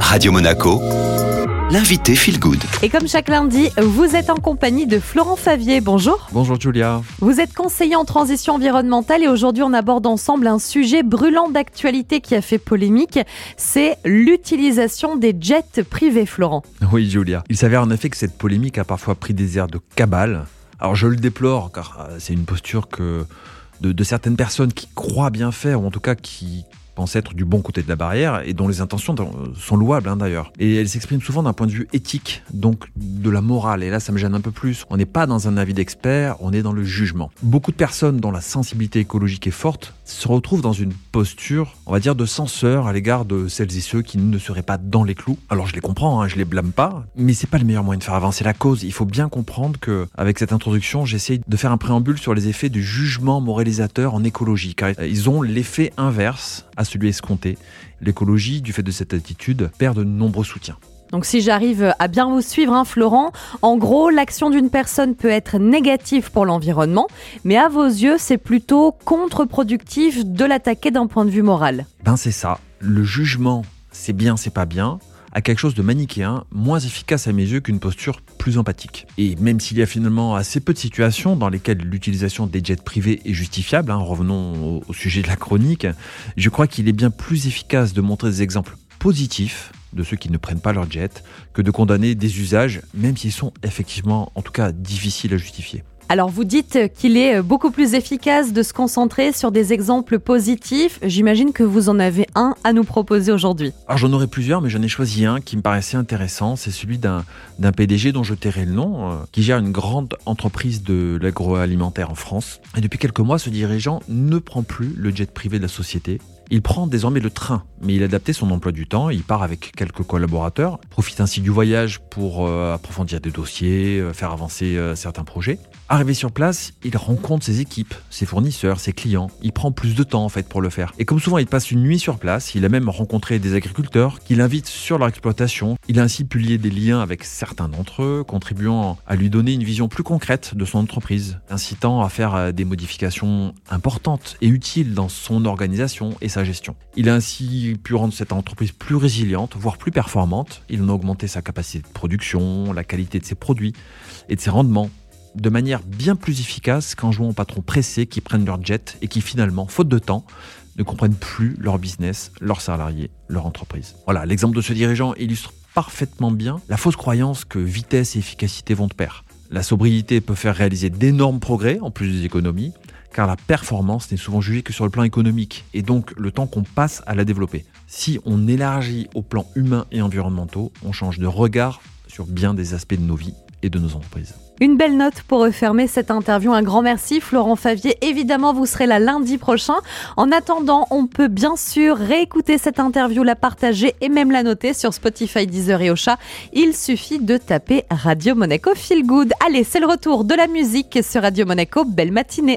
Radio Monaco, l'invité Feel Good. Et comme chaque lundi, vous êtes en compagnie de Florent Favier. Bonjour. Bonjour Julia. Vous êtes conseiller en transition environnementale et aujourd'hui on aborde ensemble un sujet brûlant d'actualité qui a fait polémique. C'est l'utilisation des jets privés, Florent. Oui Julia. Il s'avère en effet que cette polémique a parfois pris des airs de cabale. Alors je le déplore car euh, c'est une posture que de, de certaines personnes qui croient bien faire ou en tout cas qui pense être du bon côté de la barrière et dont les intentions sont louables hein, d'ailleurs. Et elle s'exprime souvent d'un point de vue éthique, donc de la morale. Et là, ça me gêne un peu plus. On n'est pas dans un avis d'expert, on est dans le jugement. Beaucoup de personnes dont la sensibilité écologique est forte se retrouvent dans une posture, on va dire, de censeur à l'égard de celles et ceux qui ne seraient pas dans les clous. Alors je les comprends, hein, je les blâme pas, mais c'est pas le meilleur moyen de faire avancer la cause. Il faut bien comprendre que, avec cette introduction, j'essaye de faire un préambule sur les effets du jugement moralisateur en écologie, car ils ont l'effet inverse à celui escompté. L'écologie, du fait de cette attitude, perd de nombreux soutiens. Donc si j'arrive à bien vous suivre, hein, Florent, en gros, l'action d'une personne peut être négative pour l'environnement, mais à vos yeux, c'est plutôt contre-productif de l'attaquer d'un point de vue moral. Ben c'est ça. Le jugement, c'est bien, c'est pas bien à quelque chose de manichéen, moins efficace à mes yeux qu'une posture plus empathique. Et même s'il y a finalement assez peu de situations dans lesquelles l'utilisation des jets privés est justifiable, hein, revenons au, au sujet de la chronique, je crois qu'il est bien plus efficace de montrer des exemples positifs de ceux qui ne prennent pas leur jet que de condamner des usages, même s'ils sont effectivement, en tout cas, difficiles à justifier. Alors vous dites qu'il est beaucoup plus efficace de se concentrer sur des exemples positifs. J'imagine que vous en avez un à nous proposer aujourd'hui. Alors j'en aurais plusieurs, mais j'en ai choisi un qui me paraissait intéressant. C'est celui d'un PDG dont je tairai le nom, euh, qui gère une grande entreprise de l'agroalimentaire en France. Et depuis quelques mois, ce dirigeant ne prend plus le jet privé de la société. Il prend désormais le train, mais il a adapté son emploi du temps, il part avec quelques collaborateurs, profite ainsi du voyage pour euh, approfondir des dossiers, euh, faire avancer euh, certains projets. Arrivé sur place, il rencontre ses équipes, ses fournisseurs, ses clients. Il prend plus de temps en fait pour le faire. Et comme souvent il passe une nuit sur place, il a même rencontré des agriculteurs qu'il invite sur leur exploitation. Il a ainsi pu lier des liens avec certains d'entre eux, contribuant à lui donner une vision plus concrète de son entreprise, incitant à faire des modifications importantes et utiles dans son organisation et gestion. Il a ainsi pu rendre cette entreprise plus résiliente, voire plus performante. Il en a augmenté sa capacité de production, la qualité de ses produits et de ses rendements de manière bien plus efficace qu'en jouant aux patrons pressés qui prennent leur jet et qui finalement, faute de temps, ne comprennent plus leur business, leurs salariés, leur entreprise. Voilà, l'exemple de ce dirigeant illustre parfaitement bien la fausse croyance que vitesse et efficacité vont de pair. La sobriété peut faire réaliser d'énormes progrès en plus des économies, car la performance n'est souvent jugée que sur le plan économique, et donc le temps qu'on passe à la développer. Si on élargit au plan humain et environnementaux, on change de regard sur bien des aspects de nos vies et de nos entreprises. Une belle note pour refermer cette interview. Un grand merci, Florent Favier. Évidemment, vous serez là lundi prochain. En attendant, on peut bien sûr réécouter cette interview, la partager et même la noter sur Spotify, Deezer et Ocha. Il suffit de taper Radio Monaco Feel Good. Allez, c'est le retour de la musique sur Radio Monaco. Belle matinée.